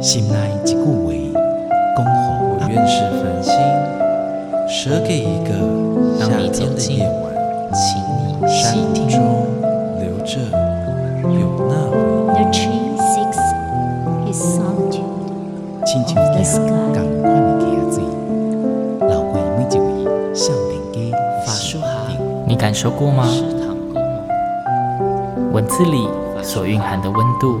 心内一句话，恭候我愿是繁星，舍给一个夏天的夜晚，请你山中留着有那回忆。亲像一个同款的家水，流过每一位少年家发梳好，你感受过吗？文字里所蕴含的温度，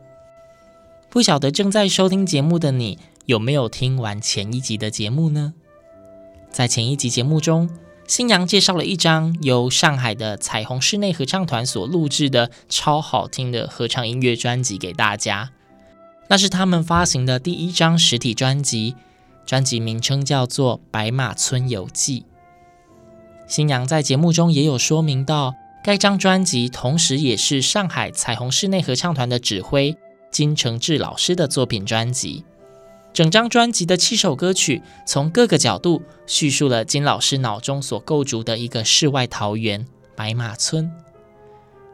不晓得正在收听节目的你有没有听完前一集的节目呢？在前一集节目中，新娘介绍了一张由上海的彩虹室内合唱团所录制的超好听的合唱音乐专辑给大家。那是他们发行的第一张实体专辑，专辑名称叫做《白马村游记》。新娘在节目中也有说明到。该张专辑同时也是上海彩虹室内合唱团的指挥金承志老师的作品专辑。整张专辑的七首歌曲，从各个角度叙述了金老师脑中所构筑的一个世外桃源——白马村。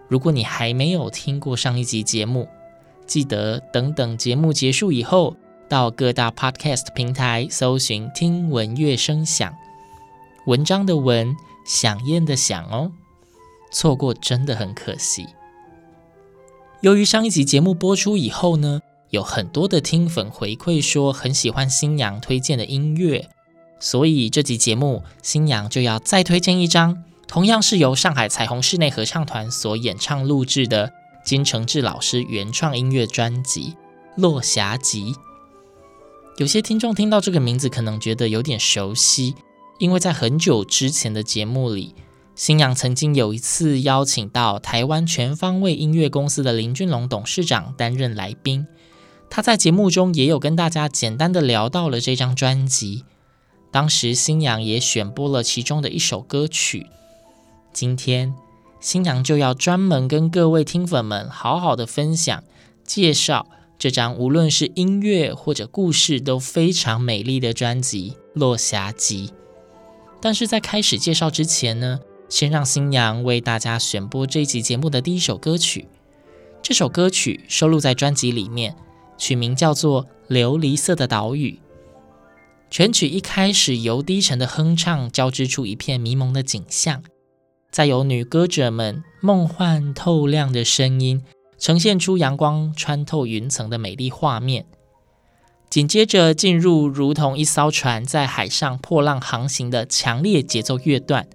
如果你还没有听过上一集节目，记得等等节目结束以后，到各大 Podcast 平台搜寻“听闻乐声响”，文章的文，响宴的响哦。错过真的很可惜。由于上一集节目播出以后呢，有很多的听粉回馈说很喜欢新娘推荐的音乐，所以这集节目新娘就要再推荐一张，同样是由上海彩虹室内合唱团所演唱录制的金承志老师原创音乐专辑《落霞集》。有些听众听到这个名字可能觉得有点熟悉，因为在很久之前的节目里。星洋曾经有一次邀请到台湾全方位音乐公司的林俊龙董事长担任来宾，他在节目中也有跟大家简单的聊到了这张专辑。当时星洋也选播了其中的一首歌曲。今天星洋就要专门跟各位听粉们好好的分享介绍这张无论是音乐或者故事都非常美丽的专辑《落霞集》。但是在开始介绍之前呢，先让新娘为大家选播这一集节目的第一首歌曲。这首歌曲收录在专辑里面，曲名叫做《琉璃色的岛屿》。全曲一开始由低沉的哼唱交织出一片迷蒙的景象，再由女歌者们梦幻透亮的声音呈现出阳光穿透云层的美丽画面。紧接着进入如同一艘船在海上破浪航行的强烈节奏乐段。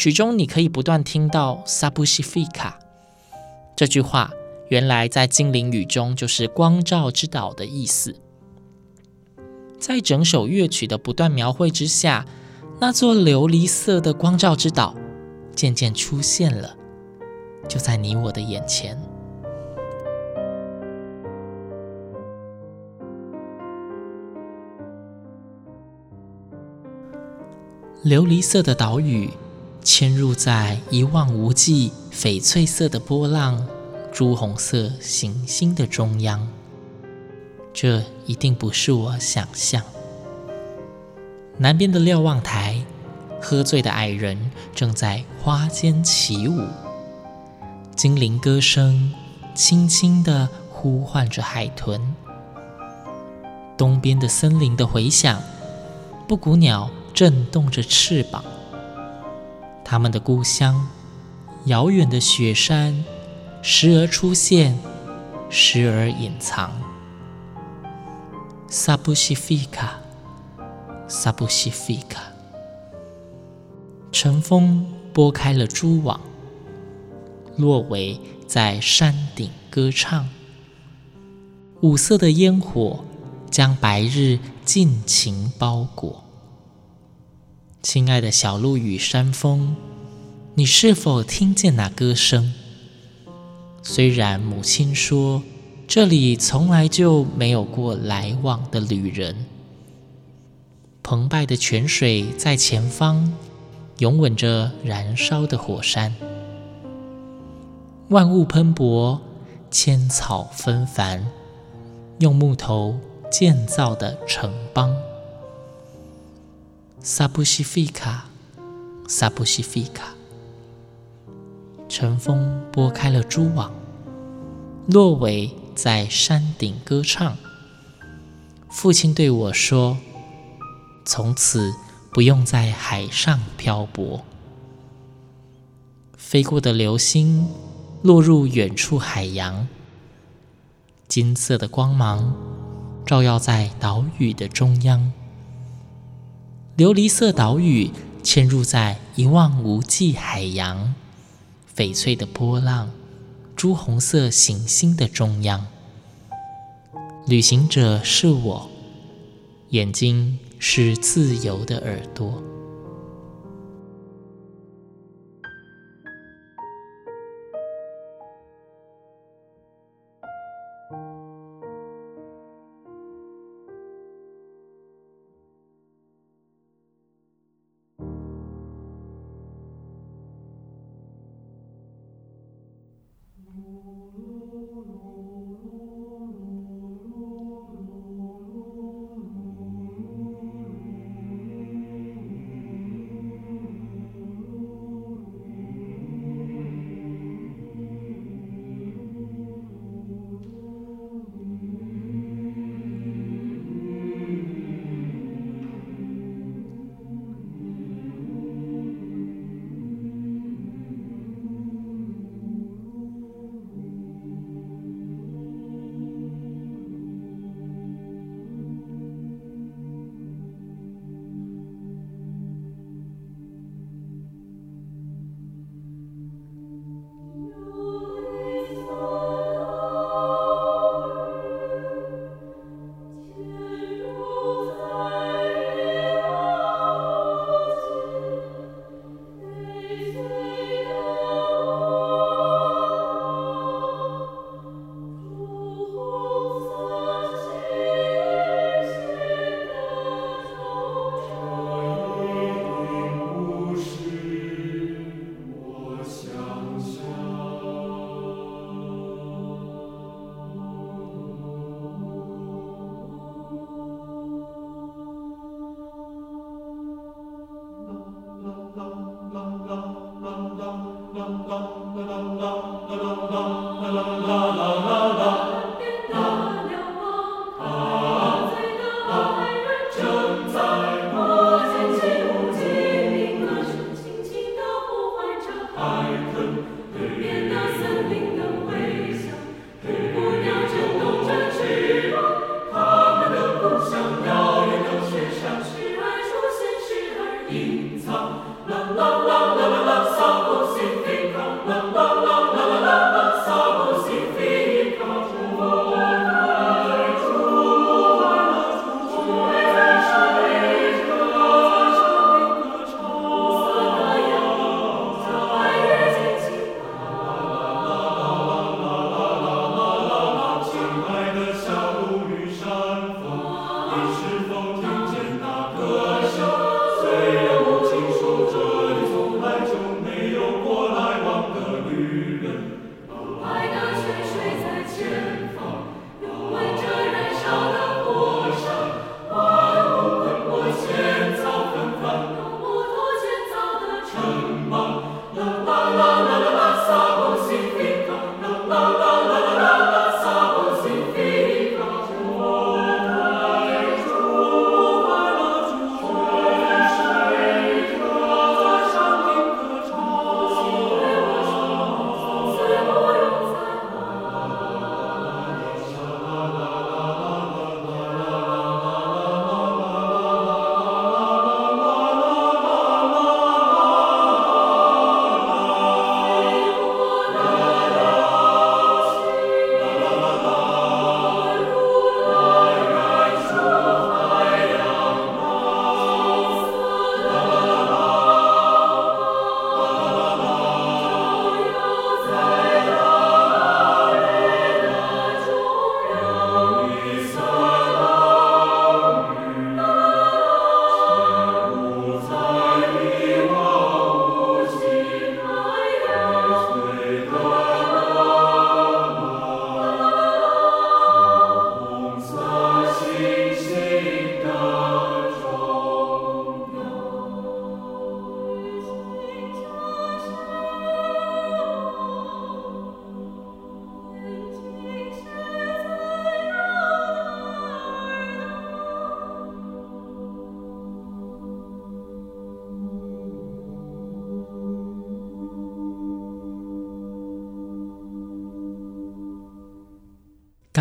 曲中你可以不断听到 “Sapusifika” 这句话，原来在精灵语中就是“光照之岛”的意思。在整首乐曲的不断描绘之下，那座琉璃色的光照之岛渐渐出现了，就在你我的眼前。琉璃色的岛屿。嵌入在一望无际、翡翠色的波浪、朱红色行星的中央，这一定不是我想象。南边的瞭望台，喝醉的矮人正在花间起舞，精灵歌声轻轻地呼唤着海豚。东边的森林的回响，布谷鸟震动着翅膀。他们的故乡，遥远的雪山，时而出现，时而隐藏。Sapusifika，Sapusifika，晨风拨开了蛛网，落尾在山顶歌唱。五色的烟火将白日尽情包裹。亲爱的小鹿与山峰，你是否听见那歌声？虽然母亲说这里从来就没有过来往的旅人。澎湃的泉水在前方，拥吻着燃烧的火山。万物喷薄，千草纷繁，用木头建造的城邦。萨布西费卡，萨布西费卡。晨风拨开了蛛网，落尾在山顶歌唱。父亲对我说：“从此不用在海上漂泊。”飞过的流星落入远处海洋，金色的光芒照耀在岛屿的中央。琉璃色岛屿嵌入在一望无际海洋。翡翠的波浪，朱红色行星的中央，旅行者是我，眼睛是自由的耳朵。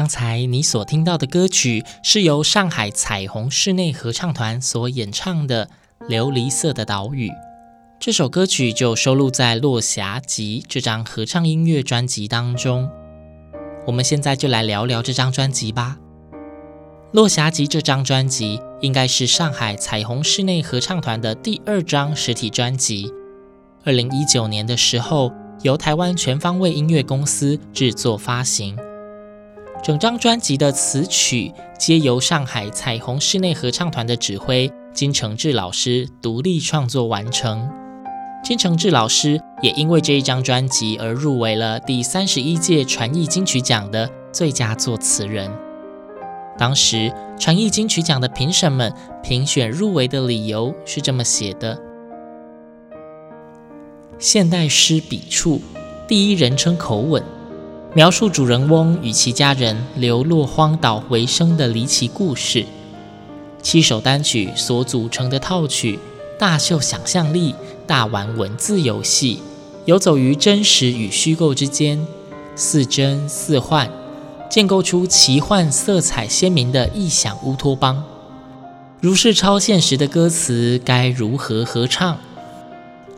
刚才你所听到的歌曲是由上海彩虹室内合唱团所演唱的《琉璃色的岛屿》。这首歌曲就收录在《落霞集》这张合唱音乐专辑当中。我们现在就来聊聊这张专辑吧。《落霞集》这张专辑应该是上海彩虹室内合唱团的第二张实体专辑。二零一九年的时候，由台湾全方位音乐公司制作发行。整张专辑的词曲皆由上海彩虹室内合唱团的指挥金承志老师独立创作完成。金承志老师也因为这一张专辑而入围了第三十一届传艺金曲奖的最佳作词人。当时传艺金曲奖的评审们评选入围的理由是这么写的：现代诗笔触，第一人称口吻。描述主人翁与其家人流落荒岛为生的离奇故事。七首单曲所组成的套曲，大秀想象力，大玩文字游戏，游走于真实与虚构之间，似真似幻，建构出奇幻色彩鲜明的异想乌托邦。如是超现实的歌词，该如何合唱？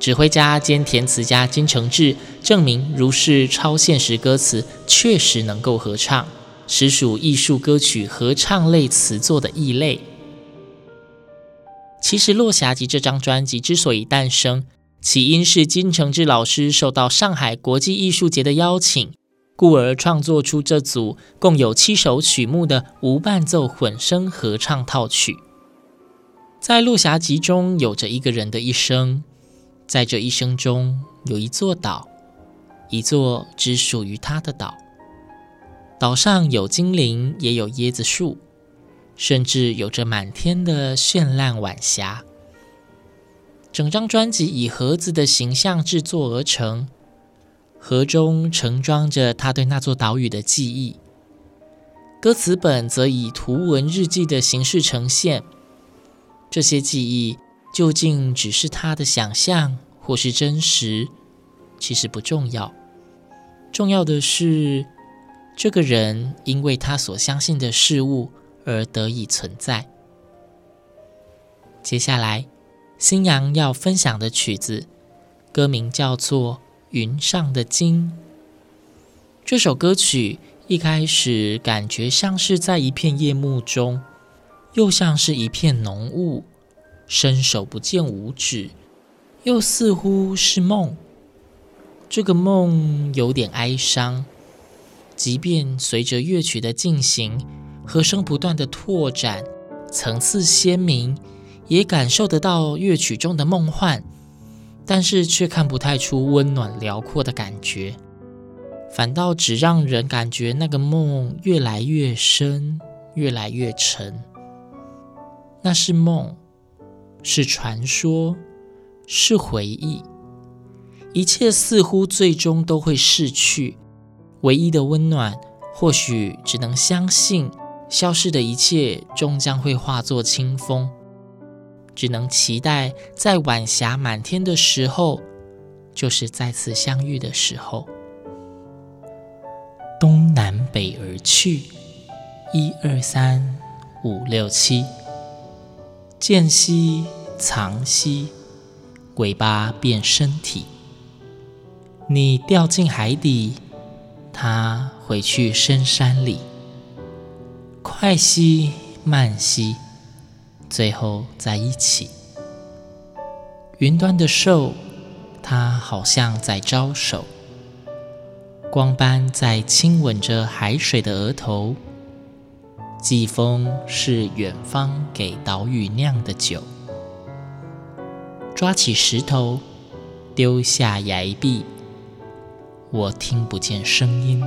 指挥家兼填词家金承志证明，如是超现实歌词确实能够合唱，实属艺术歌曲合唱类词作的异类。其实，《落霞集》这张专辑之所以诞生，起因是金承志老师受到上海国际艺术节的邀请，故而创作出这组共有七首曲目的无伴奏混声合唱套曲。在《落霞集》中，有着一个人的一生。在这一生中，有一座岛，一座只属于他的岛。岛上有精灵，也有椰子树，甚至有着满天的绚烂晚霞。整张专辑以盒子的形象制作而成，盒中盛装着他对那座岛屿的记忆。歌词本则以图文日记的形式呈现，这些记忆。究竟只是他的想象，或是真实，其实不重要。重要的是，这个人因为他所相信的事物而得以存在。接下来，星洋要分享的曲子，歌名叫做《云上的鲸》。这首歌曲一开始感觉像是在一片夜幕中，又像是一片浓雾。伸手不见五指，又似乎是梦。这个梦有点哀伤，即便随着乐曲的进行，和声不断的拓展，层次鲜明，也感受得到乐曲中的梦幻，但是却看不太出温暖辽阔的感觉，反倒只让人感觉那个梦越来越深，越来越沉。那是梦。是传说，是回忆，一切似乎最终都会逝去。唯一的温暖，或许只能相信，消逝的一切终将会化作清风。只能期待，在晚霞满天的时候，就是再次相遇的时候。东南北而去，一二三五六七。见息藏息，尾巴变身体。你掉进海底，它回去深山里。快西慢西，最后在一起。云端的兽，它好像在招手，光斑在亲吻着海水的额头。季风是远方给岛屿酿的酒。抓起石头，丢下崖壁，我听不见声音。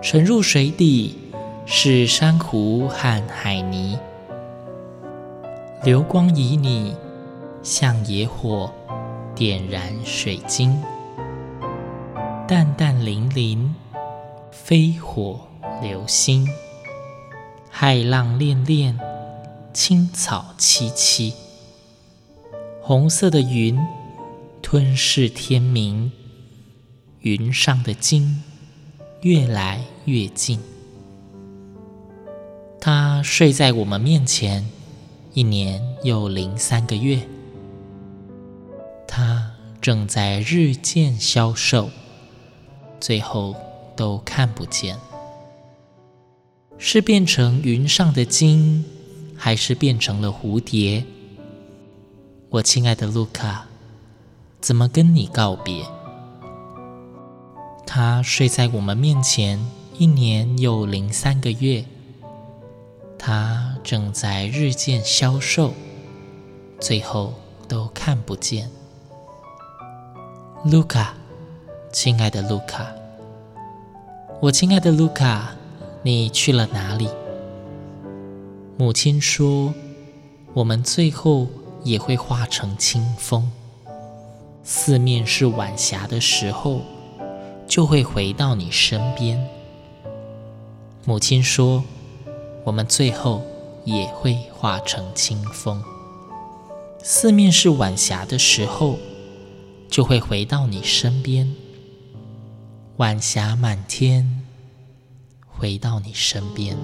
沉入水底是珊瑚和海泥。流光旖旎，像野火点燃水晶。淡淡粼粼，飞火流星。海浪涟涟，青草萋萋。红色的云吞噬天明，云上的鲸越来越近。他睡在我们面前一年又零三个月，他正在日渐消瘦，最后都看不见。是变成云上的鲸，还是变成了蝴蝶？我亲爱的卢卡，怎么跟你告别？他睡在我们面前一年又零三个月，他正在日渐消瘦，最后都看不见。卢卡，亲爱的卢卡，我亲爱的卢卡。你去了哪里？母亲说：“我们最后也会化成清风，四面是晚霞的时候，就会回到你身边。”母亲说：“我们最后也会化成清风，四面是晚霞的时候，就会回到你身边。晚霞满天。”回到你身边。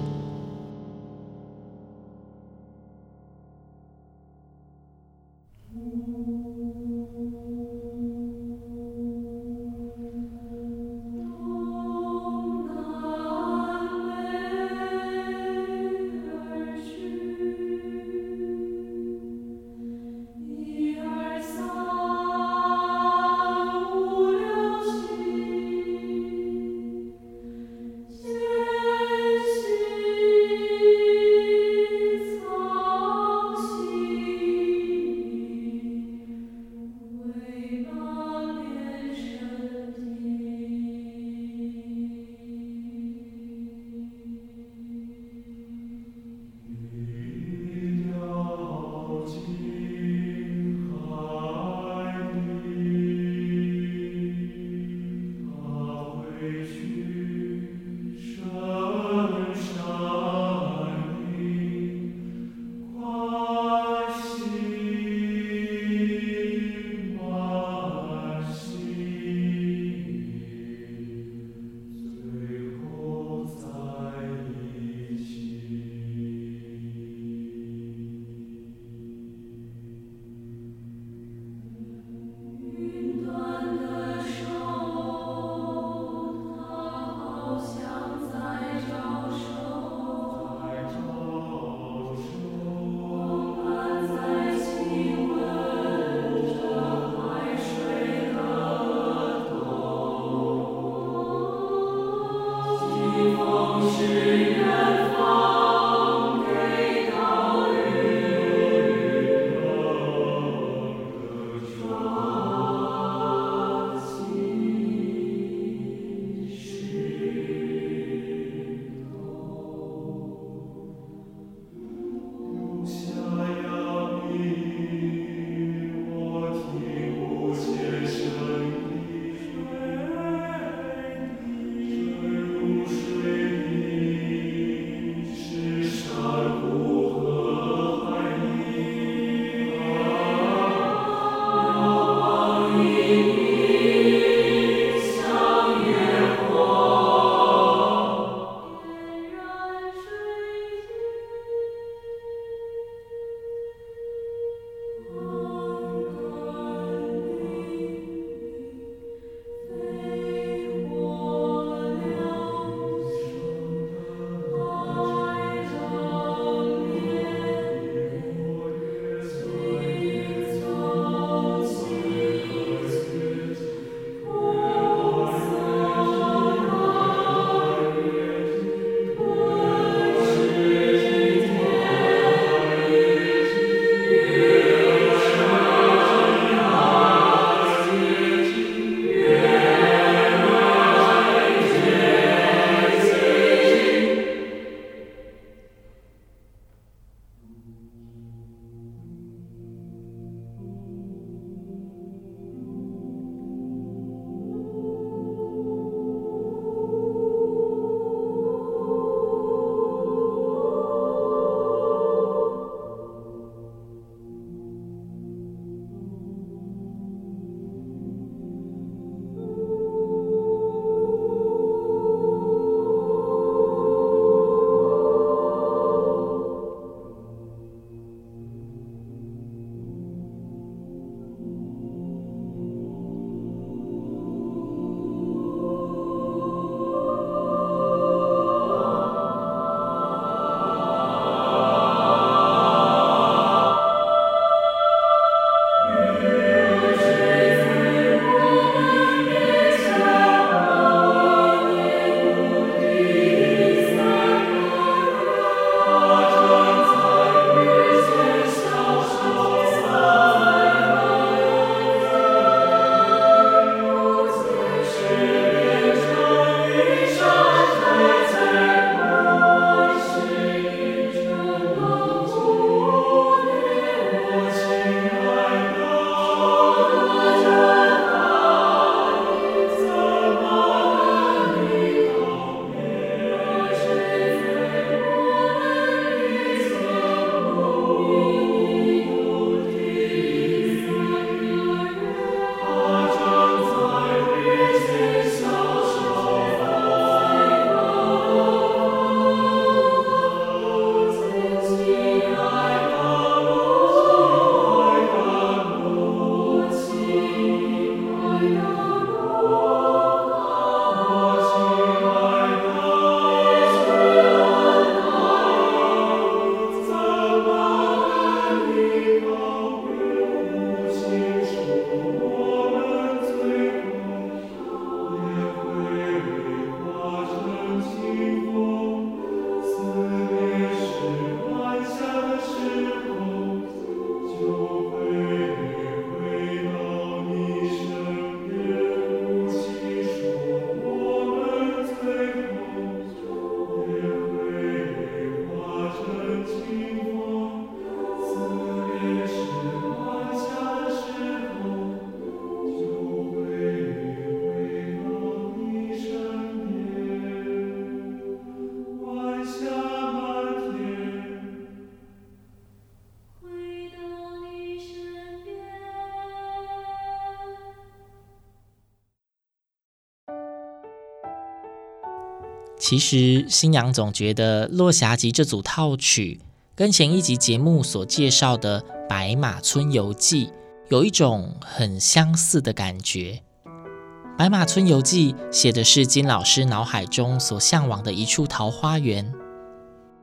其实，星洋总觉得《落霞集》这组套曲跟前一集节目所介绍的《白马村游记》有一种很相似的感觉。《白马村游记》写的是金老师脑海中所向往的一处桃花源，《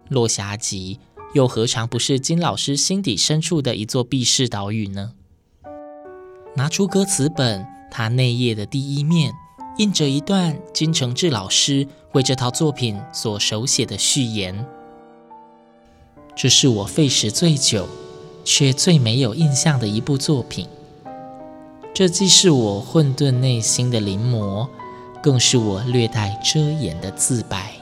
落霞集》又何尝不是金老师心底深处的一座避世岛屿呢？拿出歌词本，他内页的第一面。印着一段金承志老师为这套作品所手写的序言。这是我费时最久，却最没有印象的一部作品。这既是我混沌内心的临摹，更是我略带遮掩的自白。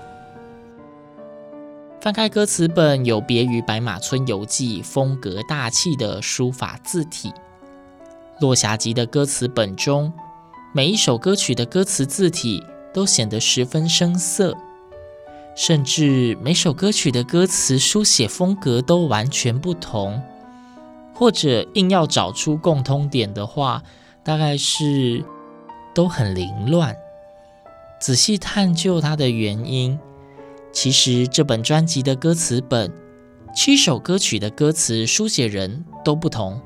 翻开歌词本，有别于《白马村游记》风格大气的书法字体，《落霞集》的歌词本中。每一首歌曲的歌词字体都显得十分生涩，甚至每首歌曲的歌词书写风格都完全不同。或者硬要找出共通点的话，大概是都很凌乱。仔细探究它的原因，其实这本专辑的歌词本，七首歌曲的歌词书写人都不同。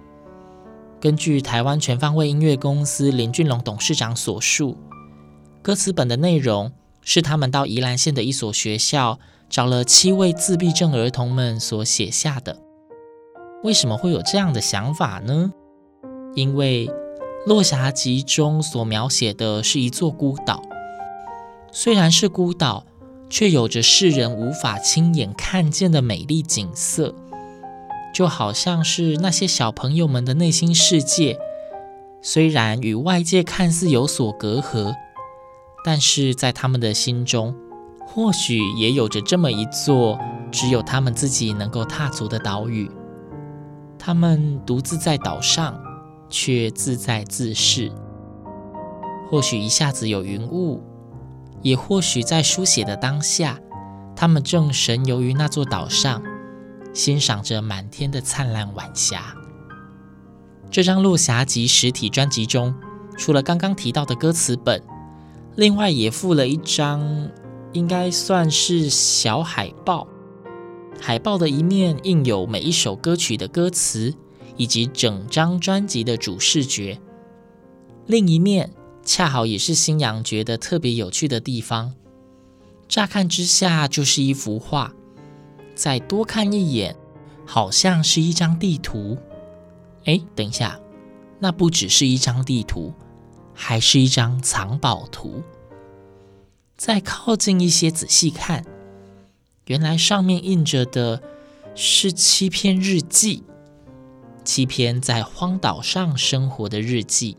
根据台湾全方位音乐公司林俊龙董事长所述，歌词本的内容是他们到宜兰县的一所学校找了七位自闭症儿童们所写下的。为什么会有这样的想法呢？因为《落霞集》中所描写的是一座孤岛，虽然是孤岛，却有着世人无法亲眼看见的美丽景色。就好像是那些小朋友们的内心世界，虽然与外界看似有所隔阂，但是在他们的心中，或许也有着这么一座只有他们自己能够踏足的岛屿。他们独自在岛上，却自在自适。或许一下子有云雾，也或许在书写的当下，他们正神游于那座岛上。欣赏着满天的灿烂晚霞。这张《落霞集》实体专辑中，除了刚刚提到的歌词本，另外也附了一张应该算是小海报。海报的一面印有每一首歌曲的歌词，以及整张专辑的主视觉；另一面恰好也是新阳觉得特别有趣的地方。乍看之下就是一幅画。再多看一眼，好像是一张地图。哎，等一下，那不只是一张地图，还是一张藏宝图。再靠近一些，仔细看，原来上面印着的是七篇日记，七篇在荒岛上生活的日记。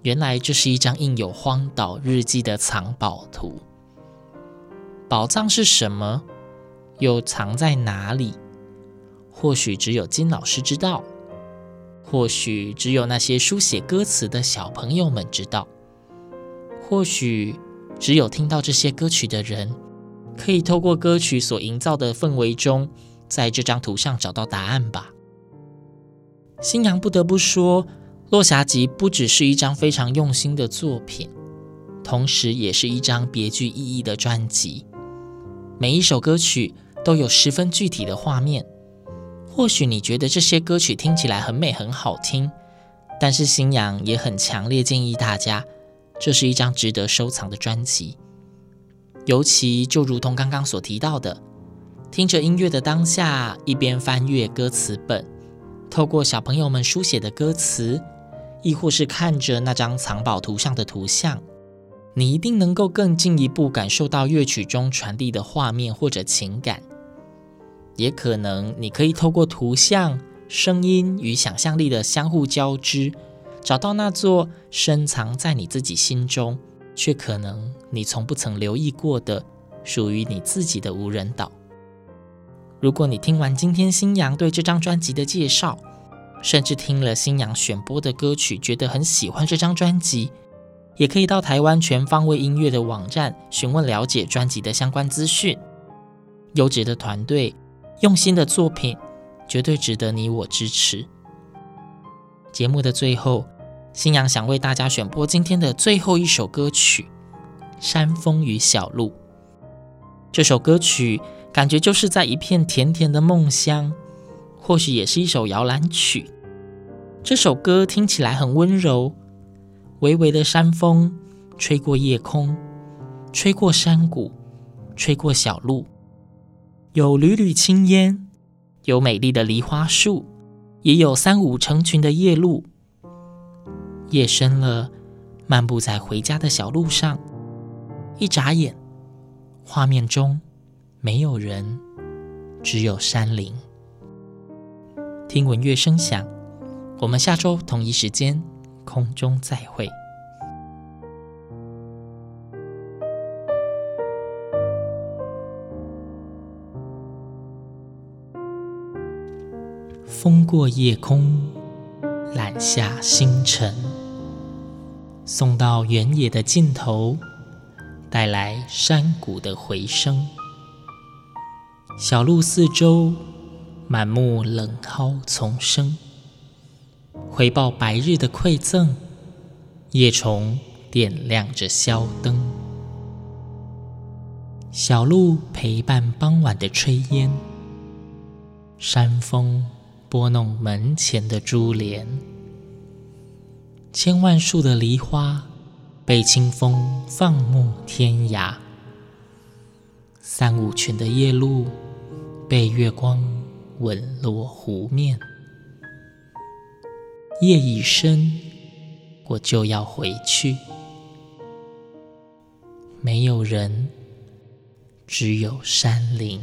原来这是一张印有荒岛日记的藏宝图。宝藏是什么？又藏在哪里？或许只有金老师知道，或许只有那些书写歌词的小朋友们知道，或许只有听到这些歌曲的人，可以透过歌曲所营造的氛围中，在这张图上找到答案吧。新娘不得不说，《落霞集》不只是一张非常用心的作品，同时也是一张别具意义的专辑。每一首歌曲，都有十分具体的画面。或许你觉得这些歌曲听起来很美、很好听，但是新阳也很强烈建议大家，这是一张值得收藏的专辑。尤其就如同刚刚所提到的，听着音乐的当下，一边翻阅歌词本，透过小朋友们书写的歌词，亦或是看着那张藏宝图上的图像。你一定能够更进一步感受到乐曲中传递的画面或者情感。也可能你可以透过图像、声音与想象力的相互交织，找到那座深藏在你自己心中，却可能你从不曾留意过的属于你自己的无人岛。如果你听完今天星洋对这张专辑的介绍，甚至听了星洋选播的歌曲，觉得很喜欢这张专辑，也可以到台湾全方位音乐的网站询问了解专辑的相关资讯。优质的团队。用心的作品，绝对值得你我支持。节目的最后，星洋想为大家选播今天的最后一首歌曲《山风与小路》。这首歌曲感觉就是在一片甜甜的梦乡，或许也是一首摇篮曲。这首歌听起来很温柔，微微的山风吹过夜空，吹过山谷，吹过小路，有缕缕青烟，有美丽的梨花树，也有三五成群的夜鹭。夜深了，漫步在回家的小路上，一眨眼。画面中没有人，只有山林。听闻乐声响，我们下周同一时间空中再会。过夜空，揽下星辰，送到原野的尽头。带来山谷的回声，小路四周满目冷蒿丛生，回报白日的馈赠，夜虫点亮着宵灯，小路陪伴傍晚的炊烟，山风拨弄门前的珠帘，千万树的梨花。被清风放牧天涯，三五群的夜鹭被月光吻落湖面。夜已深，我就要回去。没有人，只有山林。